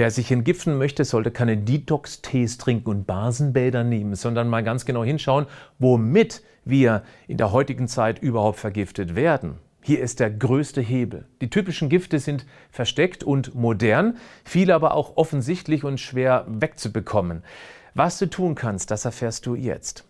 Wer sich entgiften möchte, sollte keine Detox-Tees trinken und Basenbäder nehmen, sondern mal ganz genau hinschauen, womit wir in der heutigen Zeit überhaupt vergiftet werden. Hier ist der größte Hebel. Die typischen Gifte sind versteckt und modern, viele aber auch offensichtlich und schwer wegzubekommen. Was du tun kannst, das erfährst du jetzt.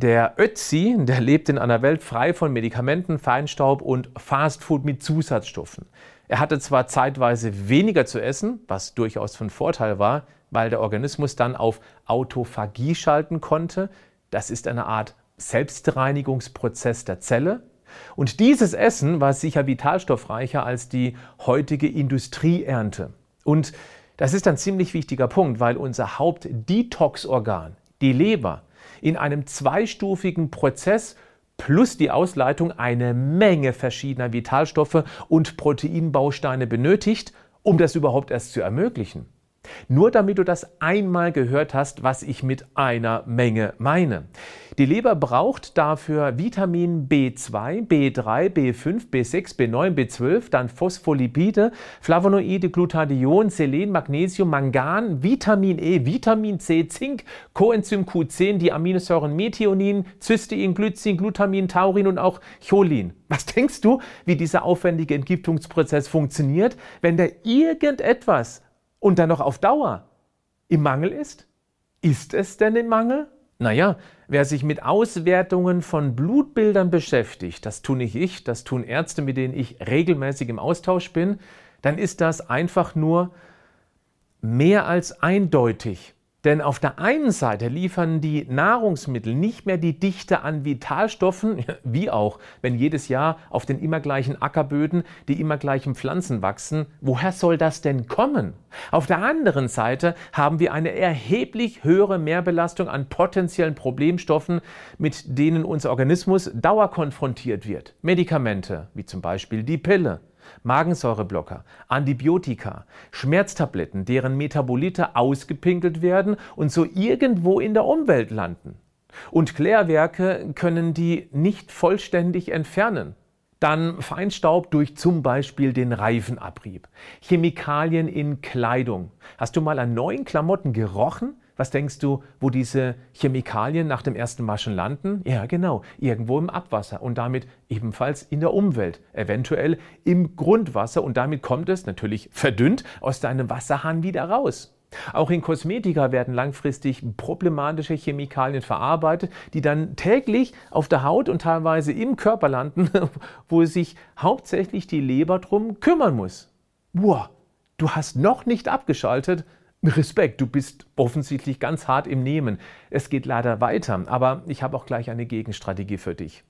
Der Ötzi, der lebt in einer Welt frei von Medikamenten, Feinstaub und Fastfood mit Zusatzstoffen. Er hatte zwar zeitweise weniger zu essen, was durchaus von Vorteil war, weil der Organismus dann auf Autophagie schalten konnte. Das ist eine Art Selbstreinigungsprozess der Zelle. Und dieses Essen war sicher vitalstoffreicher als die heutige Industrieernte. Und das ist ein ziemlich wichtiger Punkt, weil unser Hauptdetox-Organ, die Leber, in einem zweistufigen Prozess plus die Ausleitung eine Menge verschiedener Vitalstoffe und Proteinbausteine benötigt, um das überhaupt erst zu ermöglichen. Nur damit du das einmal gehört hast, was ich mit einer Menge meine. Die Leber braucht dafür Vitamin B2, B3, B5, B6, B9, B12, dann Phospholipide, Flavonoide, Glutathion, Selen, Magnesium, Mangan, Vitamin E, Vitamin C, Zink, Coenzym Q10, die Aminosäuren Methionin, Cystein, Glycin, Glutamin, Taurin und auch Cholin. Was denkst du, wie dieser aufwendige Entgiftungsprozess funktioniert, wenn da irgendetwas und dann noch auf Dauer im Mangel ist? Ist es denn im Mangel? Naja, wer sich mit Auswertungen von Blutbildern beschäftigt, das tue nicht ich, das tun Ärzte, mit denen ich regelmäßig im Austausch bin, dann ist das einfach nur mehr als eindeutig. Denn auf der einen Seite liefern die Nahrungsmittel nicht mehr die Dichte an Vitalstoffen, wie auch, wenn jedes Jahr auf den immer gleichen Ackerböden die immer gleichen Pflanzen wachsen. Woher soll das denn kommen? Auf der anderen Seite haben wir eine erheblich höhere Mehrbelastung an potenziellen Problemstoffen, mit denen unser Organismus dauerkonfrontiert wird. Medikamente, wie zum Beispiel die Pille. Magensäureblocker, Antibiotika, Schmerztabletten, deren Metabolite ausgepinkelt werden und so irgendwo in der Umwelt landen. Und Klärwerke können die nicht vollständig entfernen. Dann Feinstaub durch zum Beispiel den Reifenabrieb. Chemikalien in Kleidung. Hast du mal an neuen Klamotten gerochen? Was denkst du, wo diese Chemikalien nach dem ersten Waschen landen? Ja, genau, irgendwo im Abwasser und damit ebenfalls in der Umwelt, eventuell im Grundwasser und damit kommt es natürlich verdünnt aus deinem Wasserhahn wieder raus. Auch in Kosmetika werden langfristig problematische Chemikalien verarbeitet, die dann täglich auf der Haut und teilweise im Körper landen, wo sich hauptsächlich die Leber drum kümmern muss. Wow, du hast noch nicht abgeschaltet? Respekt, du bist offensichtlich ganz hart im Nehmen. Es geht leider weiter, aber ich habe auch gleich eine Gegenstrategie für dich.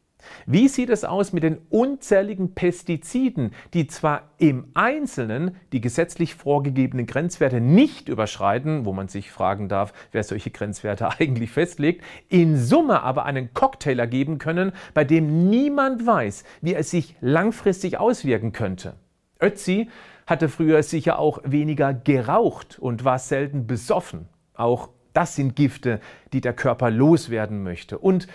Wie sieht es aus mit den unzähligen Pestiziden, die zwar im Einzelnen die gesetzlich vorgegebenen Grenzwerte nicht überschreiten, wo man sich fragen darf, wer solche Grenzwerte eigentlich festlegt, in Summe aber einen Cocktail ergeben können, bei dem niemand weiß, wie es sich langfristig auswirken könnte? Ötzi hatte früher sicher auch weniger geraucht und war selten besoffen. Auch das sind Gifte, die der Körper loswerden möchte. Und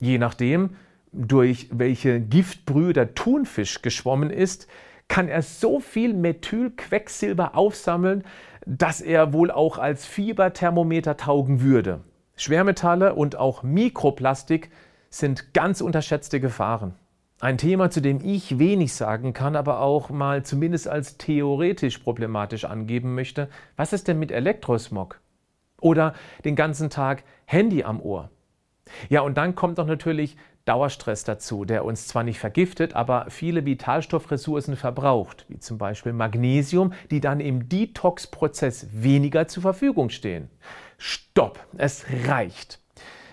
je nachdem, durch welche Giftbrühe der Thunfisch geschwommen ist, kann er so viel Methylquecksilber aufsammeln, dass er wohl auch als Fieberthermometer taugen würde. Schwermetalle und auch Mikroplastik sind ganz unterschätzte Gefahren. Ein Thema, zu dem ich wenig sagen kann, aber auch mal zumindest als theoretisch problematisch angeben möchte. Was ist denn mit Elektrosmog? Oder den ganzen Tag Handy am Ohr? Ja, und dann kommt doch natürlich Dauerstress dazu, der uns zwar nicht vergiftet, aber viele Vitalstoffressourcen verbraucht, wie zum Beispiel Magnesium, die dann im Detox-Prozess weniger zur Verfügung stehen. Stopp, es reicht.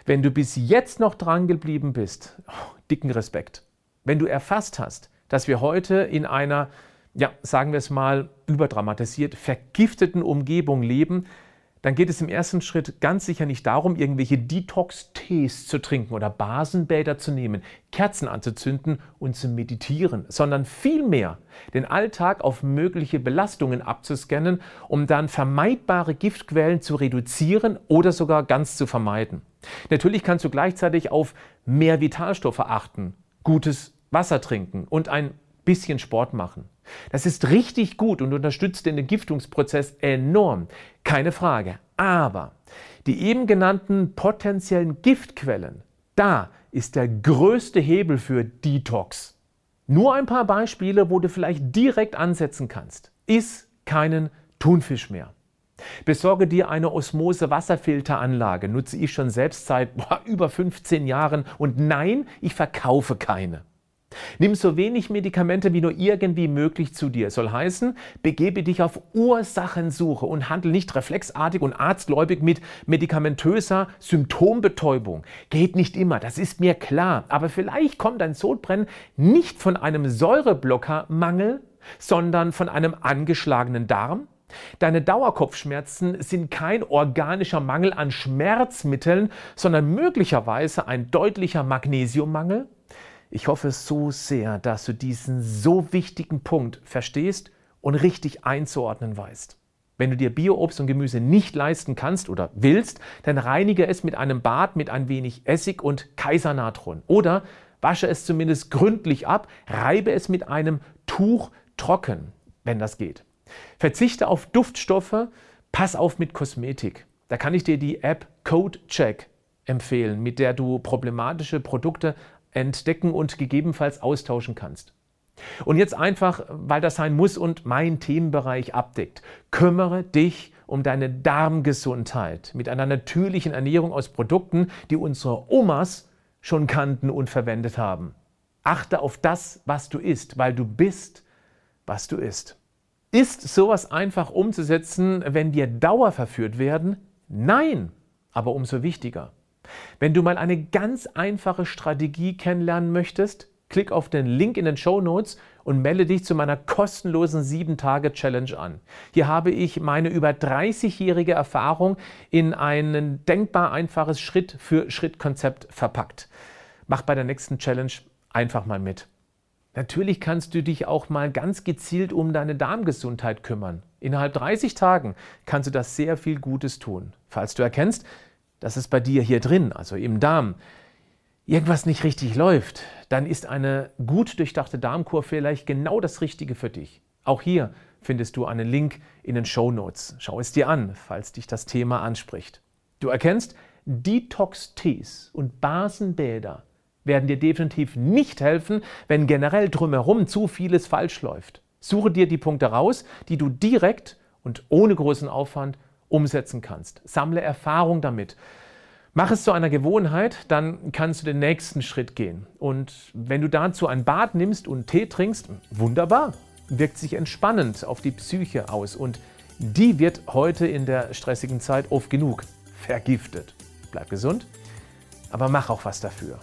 Wenn du bis jetzt noch dran geblieben bist, oh, dicken Respekt. Wenn du erfasst hast, dass wir heute in einer, ja, sagen wir es mal, überdramatisiert, vergifteten Umgebung leben, dann geht es im ersten Schritt ganz sicher nicht darum, irgendwelche Detox-Tees zu trinken oder Basenbäder zu nehmen, Kerzen anzuzünden und zu meditieren, sondern vielmehr den Alltag auf mögliche Belastungen abzuscannen, um dann vermeidbare Giftquellen zu reduzieren oder sogar ganz zu vermeiden. Natürlich kannst du gleichzeitig auf mehr Vitalstoffe achten, gutes Wasser trinken und ein bisschen Sport machen. Das ist richtig gut und unterstützt den Entgiftungsprozess enorm, keine Frage. Aber die eben genannten potenziellen Giftquellen, da ist der größte Hebel für Detox. Nur ein paar Beispiele, wo du vielleicht direkt ansetzen kannst. Iss keinen Thunfisch mehr. Besorge dir eine Osmose-Wasserfilteranlage, nutze ich schon selbst seit boah, über 15 Jahren und nein, ich verkaufe keine. Nimm so wenig Medikamente wie nur irgendwie möglich zu dir. Soll heißen, begebe dich auf Ursachensuche und handle nicht reflexartig und arztgläubig mit medikamentöser Symptombetäubung. Geht nicht immer, das ist mir klar. Aber vielleicht kommt dein Sodbrennen nicht von einem Säureblockermangel, sondern von einem angeschlagenen Darm, Deine Dauerkopfschmerzen sind kein organischer Mangel an Schmerzmitteln, sondern möglicherweise ein deutlicher Magnesiummangel. Ich hoffe so sehr, dass du diesen so wichtigen Punkt verstehst und richtig einzuordnen weißt. Wenn du dir Bioobst und Gemüse nicht leisten kannst oder willst, dann reinige es mit einem Bad mit ein wenig Essig und Kaisernatron. Oder wasche es zumindest gründlich ab, reibe es mit einem Tuch trocken, wenn das geht. Verzichte auf Duftstoffe, pass auf mit Kosmetik. Da kann ich dir die App CodeCheck empfehlen, mit der du problematische Produkte entdecken und gegebenenfalls austauschen kannst. Und jetzt einfach, weil das sein muss und mein Themenbereich abdeckt, kümmere dich um deine Darmgesundheit mit einer natürlichen Ernährung aus Produkten, die unsere Omas schon kannten und verwendet haben. Achte auf das, was du isst, weil du bist, was du isst. Ist sowas einfach umzusetzen, wenn dir Dauer verführt werden? Nein, aber umso wichtiger. Wenn du mal eine ganz einfache Strategie kennenlernen möchtest, klick auf den Link in den Show Notes und melde dich zu meiner kostenlosen 7-Tage-Challenge an. Hier habe ich meine über 30-jährige Erfahrung in ein denkbar einfaches Schritt-für-Schritt-Konzept verpackt. Mach bei der nächsten Challenge einfach mal mit. Natürlich kannst du dich auch mal ganz gezielt um deine Darmgesundheit kümmern. Innerhalb 30 Tagen kannst du das sehr viel Gutes tun. Falls du erkennst, dass es bei dir hier drin, also im Darm, irgendwas nicht richtig läuft, dann ist eine gut durchdachte Darmkur vielleicht genau das Richtige für dich. Auch hier findest du einen Link in den Show Notes. Schau es dir an, falls dich das Thema anspricht. Du erkennst, Detox-Tees und Basenbäder werden dir definitiv nicht helfen, wenn generell drumherum zu vieles falsch läuft. Suche dir die Punkte raus, die du direkt und ohne großen Aufwand umsetzen kannst. Sammle Erfahrung damit. Mach es zu einer Gewohnheit, dann kannst du den nächsten Schritt gehen. Und wenn du dazu ein Bad nimmst und Tee trinkst, wunderbar, wirkt sich entspannend auf die Psyche aus und die wird heute in der stressigen Zeit oft genug vergiftet. Bleib gesund, aber mach auch was dafür.